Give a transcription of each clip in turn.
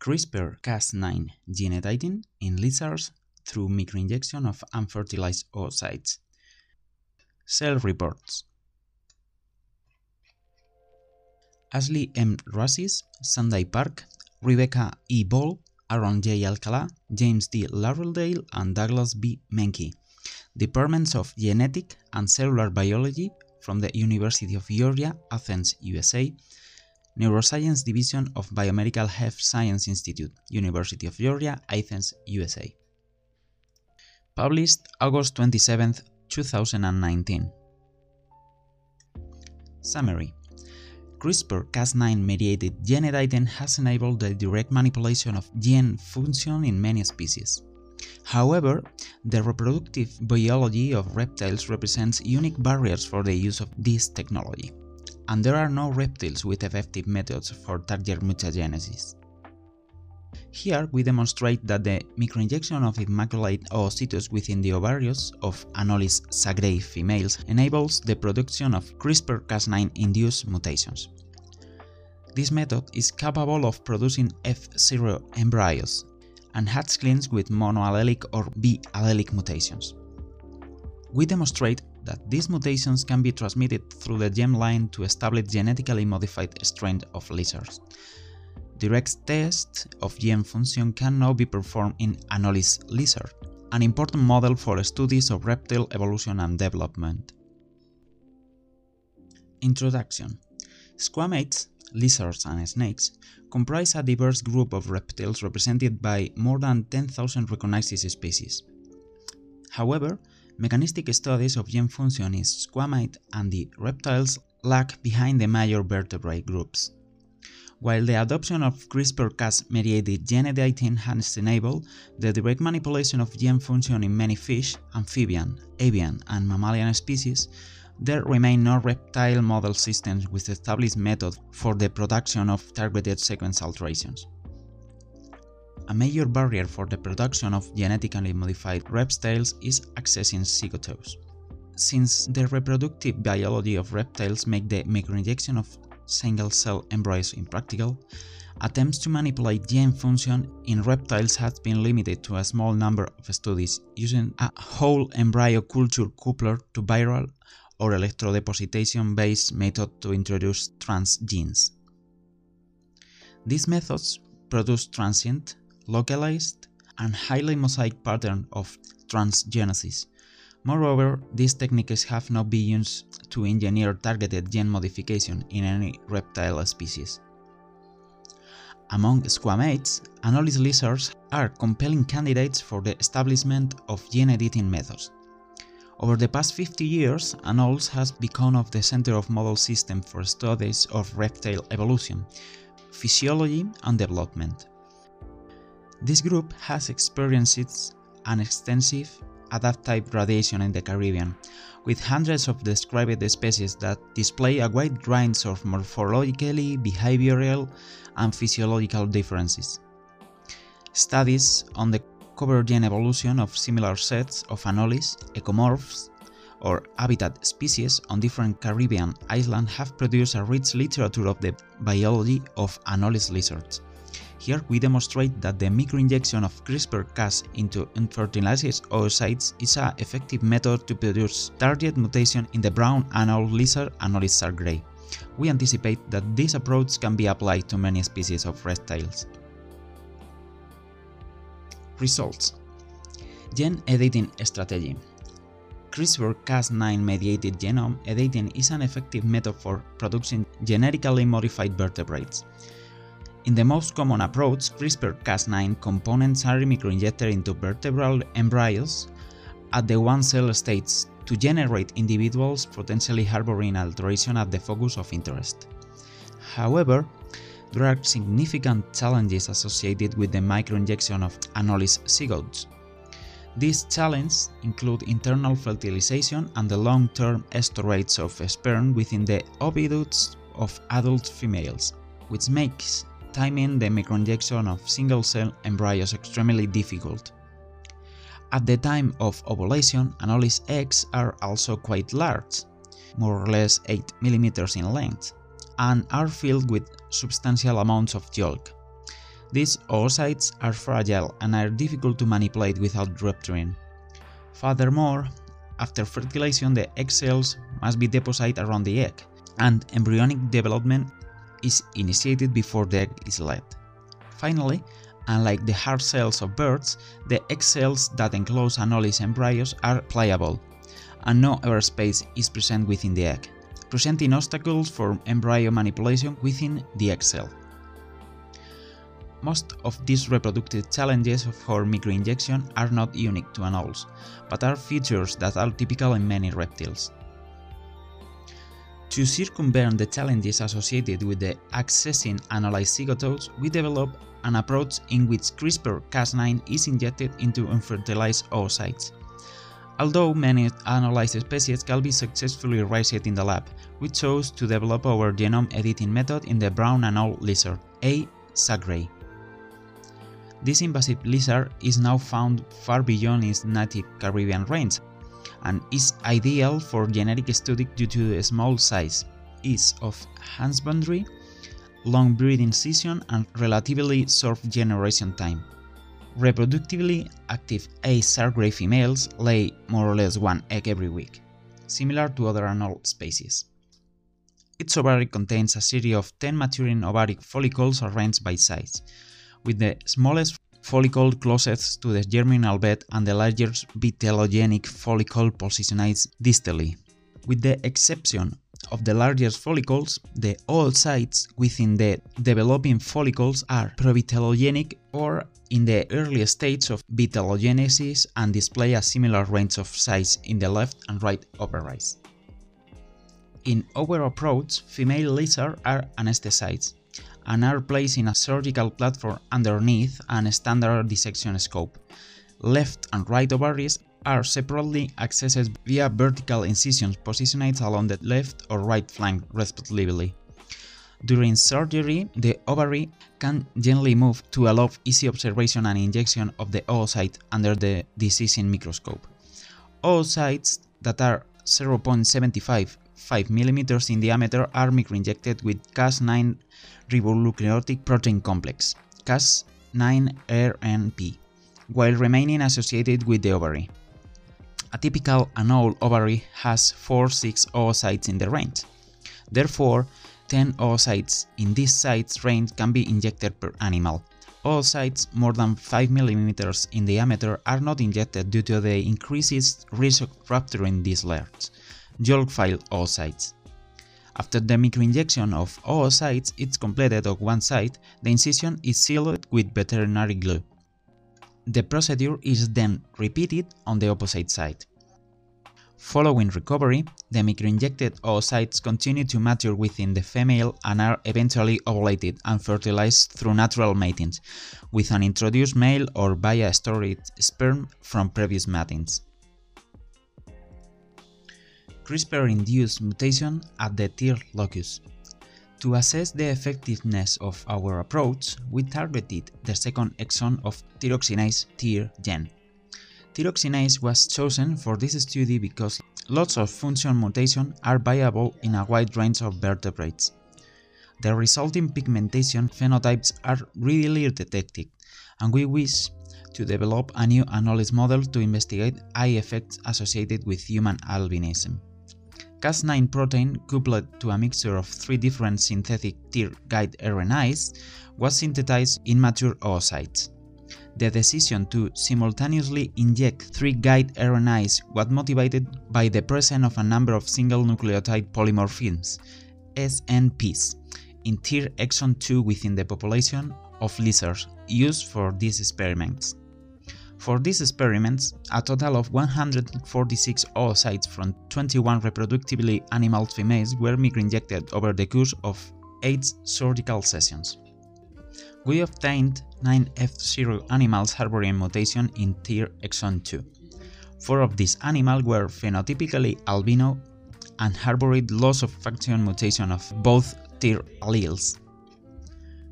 CRISPR-Cas9 gene editing in lizards through microinjection of unfertilized oocytes. Cell reports Ashley M. Rassis, Sunday Park, Rebecca E. Ball, Aaron J. Alcala, James D. Laureldale, and Douglas B. Menke, Departments of Genetic and Cellular Biology from the University of Georgia, Athens, USA, Neuroscience Division of Biomedical Health Science Institute, University of Georgia, Athens, USA. Published August 27, 2019. Summary CRISPR-Cas9 mediated gene editing has enabled the direct manipulation of gene function in many species. However, the reproductive biology of reptiles represents unique barriers for the use of this technology, and there are no reptiles with effective methods for target mutagenesis. Here we demonstrate that the microinjection of immaculate oocytes within the ovaries of Anolis sagrei females enables the production of CRISPR-Cas9-induced mutations. This method is capable of producing F0 embryos and hatchlings with monoallelic or biallelic mutations. We demonstrate that these mutations can be transmitted through the germline to establish genetically modified strains of lizards. Direct tests of gene function can now be performed in Anolis lizard, an important model for studies of reptile evolution and development. Introduction Squamates, lizards and snakes comprise a diverse group of reptiles represented by more than 10,000 recognized species. However, mechanistic studies of gene function in squamate and the reptiles lag behind the major vertebrate groups. While the adoption of CRISPR-Cas mediated gene editing has enabled the direct manipulation of gene function in many fish, amphibian, avian, and mammalian species, there remain no reptile model systems with established methods for the production of targeted sequence alterations. A major barrier for the production of genetically modified reptiles is accessing zygotous. Since the reproductive biology of reptiles make the microinjection of single-cell embryos impractical, attempts to manipulate gene function in reptiles have been limited to a small number of studies using a whole embryo culture coupler to viral or electrodepositation-based method to introduce transgenes. These methods produce transient, localized, and highly mosaic pattern of transgenesis. Moreover, these techniques have not been used to engineer targeted gene modification in any reptile species. Among squamates, Anolis lizards are compelling candidates for the establishment of gene editing methods. Over the past 50 years, Anolis has become of the center of model system for studies of reptile evolution, physiology and development. This group has experienced an extensive adaptive radiation in the Caribbean, with hundreds of described species that display a wide range of morphologically, behavioral, and physiological differences. Studies on the cover gene evolution of similar sets of anolis, ecomorphs, or habitat species on different Caribbean islands have produced a rich literature of the biology of anolis lizards. Here we demonstrate that the microinjection of CRISPR-Cas into unfertilized oocytes is an effective method to produce target mutation in the brown anole lizard Anolis sagrei. We anticipate that this approach can be applied to many species of reptiles. Results Gene editing strategy CRISPR-Cas9 mediated genome editing is an effective method for producing genetically modified vertebrates. In the most common approach, CRISPR-Cas9 components are microinjected into vertebral embryos at the one-cell stage to generate individuals potentially harboring alteration at the focus of interest. However, there are significant challenges associated with the microinjection of Anolis zygotes. These challenges include internal fertilization and the long-term storage of sperm within the oviducts of adult females, which makes timing the microinjection of single-cell embryos extremely difficult. At the time of ovulation, Anolis eggs are also quite large, more or less 8 mm in length, and are filled with substantial amounts of yolk. These oocytes are fragile and are difficult to manipulate without rupturing. Furthermore, after fertilization the egg cells must be deposited around the egg, and embryonic development is initiated before the egg is laid. Finally, unlike the hard cells of birds, the egg cells that enclose anolis embryos are pliable, and no airspace is present within the egg, presenting obstacles for embryo manipulation within the egg cell. Most of these reproductive challenges for microinjection are not unique to anoles, but are features that are typical in many reptiles. To circumvent the challenges associated with the accessing analyzed zygotes, we developed an approach in which CRISPR-Cas9 is injected into unfertilized oocytes. Although many analyzed species can be successfully raised in the lab, we chose to develop our genome editing method in the brown and anole lizard, A. sagrei. This invasive lizard is now found far beyond its native Caribbean range and is ideal for genetic study due to the small size, ease of husbandry, long breeding season and relatively short generation time. Reproductively active A. sagrei females lay more or less one egg every week, similar to other anole species. Its ovary contains a series of 10 maturing ovaric follicles arranged by size, with the smallest follicle closest to the germinal bed and the largest vitellogenic follicle positioned distally. With the exception of the largest follicles, the oocytes within the developing follicles are provitellogenic or in the early stage of vitellogenesis and display a similar range of size in the left and right ovaries. In our approach, female lizards are anesthetized, and are placed in a surgical platform underneath a standard dissection scope. Left and right ovaries are separately accessed via vertical incisions positioned along the left or right flank respectively. During surgery, the ovary can gently move to allow easy observation and injection of the oocyte under the dissection microscope. Oocytes that are 0.75 5 mm in diameter are microinjected with Cas9 ribonucleotide protein complex, Cas9-RNP, while remaining associated with the ovary. A typical anole ovary has 4-6 oocytes in the range. Therefore, 10 oocytes in this size range can be injected per animal. Oocytes more than 5 mm in diameter are not injected due to the increased risk of rupturing these layers. Yolk file oocytes. After the microinjection of oocytes is completed on one side, the incision is sealed with veterinary glue. The procedure is then repeated on the opposite side. Following recovery, the microinjected oocytes continue to mature within the female and are eventually ovulated and fertilized through natural mating, with an introduced male or via stored sperm from previous matings. CRISPR-induced mutation at the TER locus. To assess the effectiveness of our approach, we targeted the second exon of tyrosinase TER gene. Tyrosinase was chosen for this study because lots of function mutations are viable in a wide range of vertebrates. The resulting pigmentation phenotypes are readily detected, and we wish to develop a new anolis model to investigate eye effects associated with human albinism. Cas9 protein coupled to a mixture of three different synthetic guide RNAs was synthesized in mature oocytes. The decision to simultaneously inject three guide RNAs was motivated by the presence of a number of single nucleotide polymorphisms, SNPs, in TER exon 2 within the population of lizards used for these experiments. For these experiments, a total of 146 oocytes from 21 reproductively animal females were microinjected over the course of 8 surgical sessions. We obtained 9 F0 animals harboring mutation in TER exon 2. Four of these animals were phenotypically albino and harbored loss of function mutation of both TER alleles.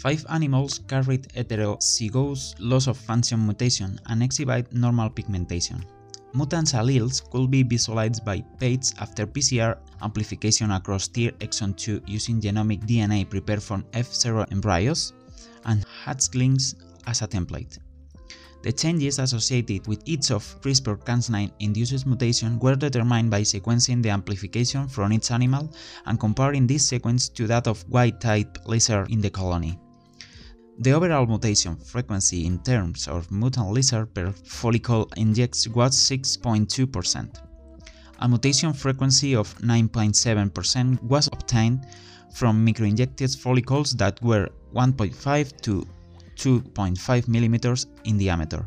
Five animals carried heterozygous loss of function mutation and exhibit normal pigmentation. Mutant alleles could be visualized by PATES after PCR amplification across TER exon 2 using genomic DNA prepared from F0 embryos, and hatchlings as a template. The changes associated with each of CRISPR-Cas9 induced mutation were determined by sequencing the amplification from each animal and comparing this sequence to that of wild-type lizard in the colony. The overall mutation frequency in terms of mutant lizard per follicle injects was 6.2%. A mutation frequency of 9.7% was obtained from microinjected follicles that were 1.5 to 2.5 mm in diameter,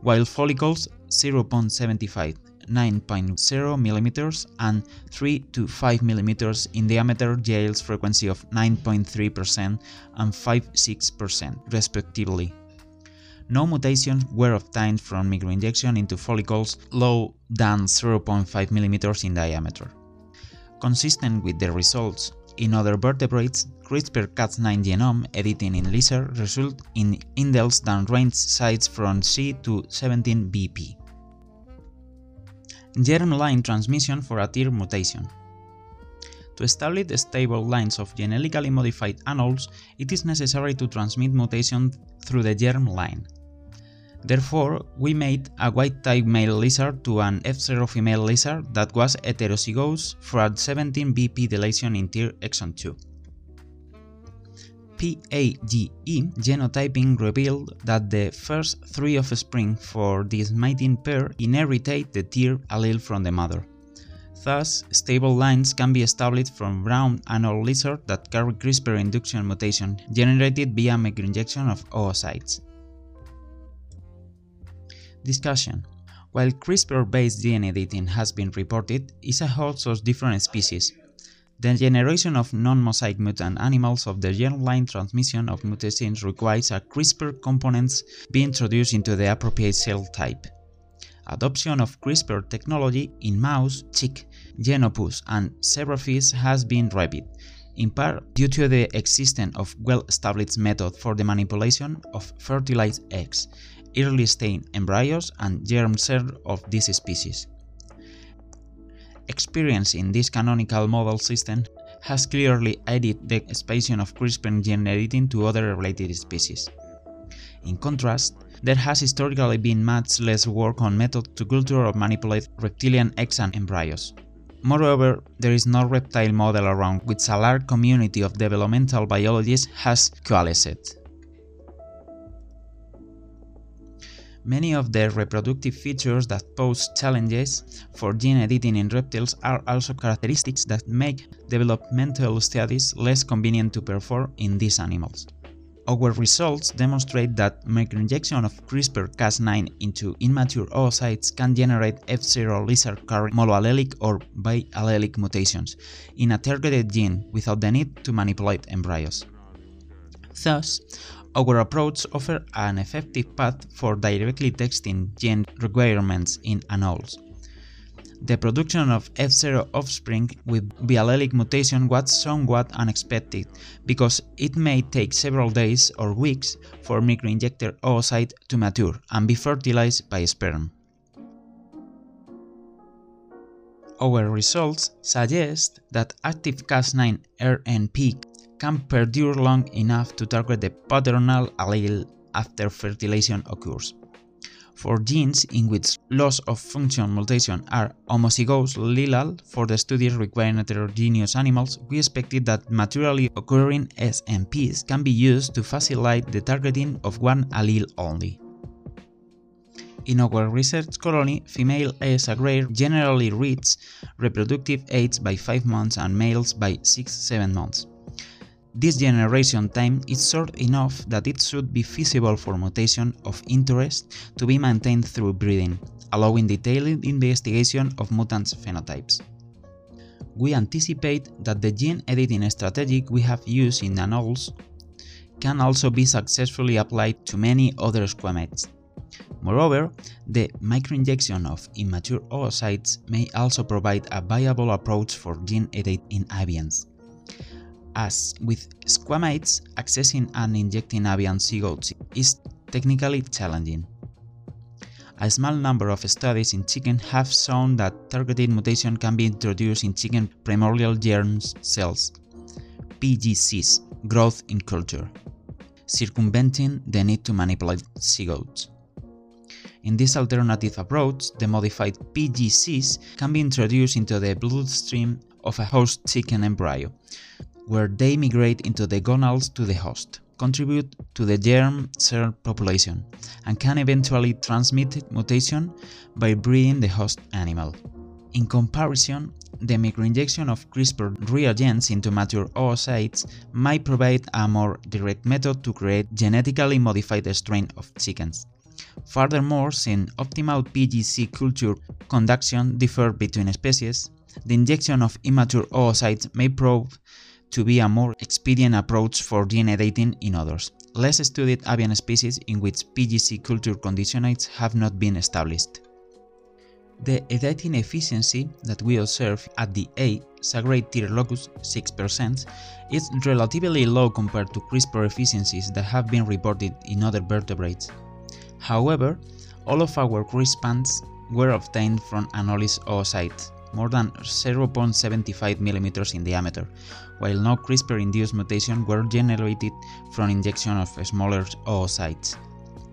while follicles 0.75, 9.0 mm and 3 to 5 mm in diameter yields frequency of 9.3% and 5.6% respectively. No mutations were obtained from microinjection into follicles low than 0.5 mm in diameter. Consistent with the results in other vertebrates, CRISPR-Cas9 genome editing in lizard result in indels that range size from C to 17 BP. Germline transmission for a TER mutation. To establish stable lines of genetically modified anoles, it is necessary to transmit mutation through the germ line. Therefore, we made a white-type male lizard to an F0 female lizard that was heterozygous for a 17 BP deletion in TER exon 2. PAGE genotyping revealed that the first three offspring for this mating pair inherited the TER allele from the mother. Thus, stable lines can be established from brown anole lizards that carry CRISPR induction mutation generated via microinjection of oocytes. Discussion While CRISPR-based gene editing has been reported, it's a host of different species. The generation of non-mosaic mutant animals of the germline transmission of mutations requires a CRISPR components be introduced into the appropriate cell type. Adoption of CRISPR technology in mouse, chick, Xenopus, and zebrafish has been rapid, in part due to the existence of well-established method for the manipulation of fertilized eggs, early stage embryos and germ cells of this species. Experience in this canonical model system has clearly aided the expansion of CRISPR gene editing to other related species. In contrast, there has historically been much less work on methods to culture or manipulate reptilian and embryos. Moreover, there is no reptile model around which a large community of developmental biologists has coalesced. Many of the reproductive features that pose challenges for gene editing in reptiles are also characteristics that make developmental studies less convenient to perform in these animals. Our results demonstrate that microinjection of CRISPR-Cas9 into immature oocytes can generate F0 lizard carrying monoallelic or biallelic mutations in a targeted gene without the need to manipulate embryos. Thus, our approach offers an effective path for directly testing gene requirements in anoles. The production of F0 offspring with biallelic mutation was somewhat unexpected because it may take several days or weeks for microinjector oocyte to mature and be fertilized by sperm. Our results suggest that active Cas9 RNP can perdure long enough to target the paternal allele after fertilization occurs. For genes in which loss of function mutation are homozygous lethal for the studies requiring heterogeneous animals, we expected that naturally occurring SNPs can be used to facilitate the targeting of one allele only. In our research colony, female S. agraire generally reach reproductive age by 5 months and males by 6-7 months. This generation time is short enough that it should be feasible for mutation of interest to be maintained through breeding, allowing detailed investigation of mutant phenotypes. We anticipate that the gene editing strategy we have used in anoles can also be successfully applied to many other squamates. Moreover, the microinjection of immature oocytes may also provide a viable approach for gene editing in avians. As with squamates, accessing and injecting avian zygotes is technically challenging. A small number of studies in chicken have shown that targeted mutation can be introduced in chicken primordial germ cells, PGCs, growth in culture. circumventing the need to manipulate zygotes. In this alternative approach, the modified PGCs can be introduced into the bloodstream of a host chicken embryo, where they migrate into the gonals to the host, contribute to the germ cell population, and can eventually transmit mutation by breeding the host animal. In comparison, the microinjection of CRISPR reagents into mature oocytes might provide a more direct method to create genetically modified strain of chickens. Furthermore, since optimal PGC culture conduction differ between species, the injection of immature oocytes may prove to be a more expedient approach for DNA editing in others, less studied avian species in which PGC culture conditionates have not been established. The editing efficiency that we observe at the A Sagrade tier locus 6% is relatively low compared to CRISPR efficiencies that have been reported in other vertebrates. However, all of our CRISPRs were obtained from anolis oocytes, more than 0.75 mm in diameter, while no CRISPR-induced mutations were generated from injection of smaller oocytes.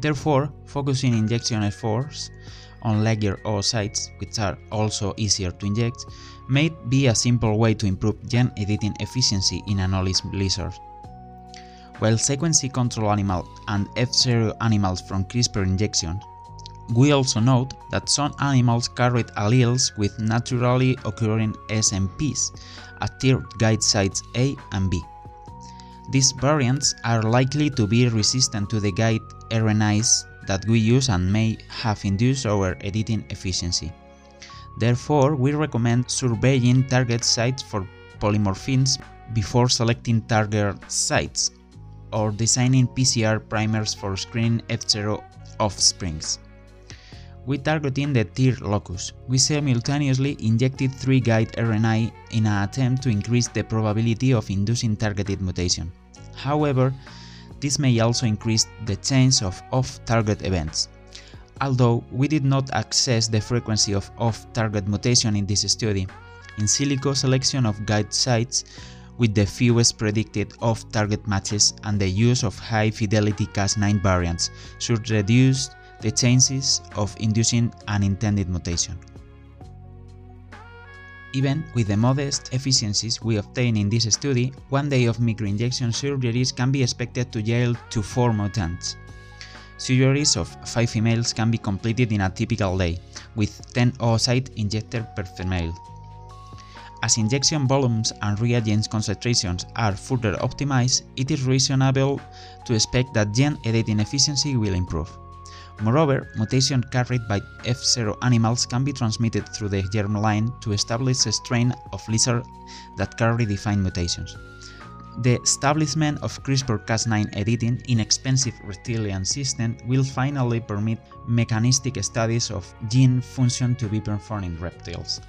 Therefore, focusing injection efforts on larger oocytes, which are also easier to inject, may be a simple way to improve gene editing efficiency in anolis lizards. While sequencing control animals and F0 animals from CRISPR injection, we also note that some animals carried alleles with naturally occurring SNPs at tier guide sites A and B. These variants are likely to be resistant to the guide RNAs that we use and may have induced our editing efficiency. Therefore, we recommend surveying target sites for polymorphisms before selecting target sites or designing PCR primers for screening F0 offsprings. We targeting the tier locus. We simultaneously injected 3 guide RNA in an attempt to increase the probability of inducing targeted mutation. However, this may also increase the chance of off-target events. Although we did not assess the frequency of off-target mutation in this study, in silico selection of guide sites with the fewest predicted off-target matches and the use of high-fidelity Cas9 variants should reduce the chances of inducing an unintended mutation. Even with the modest efficiencies we obtain in this study, one day of microinjection surgeries can be expected to yield to 4 mutants. Surgeries of 5 females can be completed in a typical day, with 10 oocyte injected per female. As injection volumes and reagents concentrations are further optimized, it is reasonable to expect that gene editing efficiency will improve. Moreover, mutation carried by F0 animals can be transmitted through the germline to establish a strain of lizard that carry defined mutations. The establishment of CRISPR-Cas9 editing in expensive reptilian system will finally permit mechanistic studies of gene function to be performed in reptiles.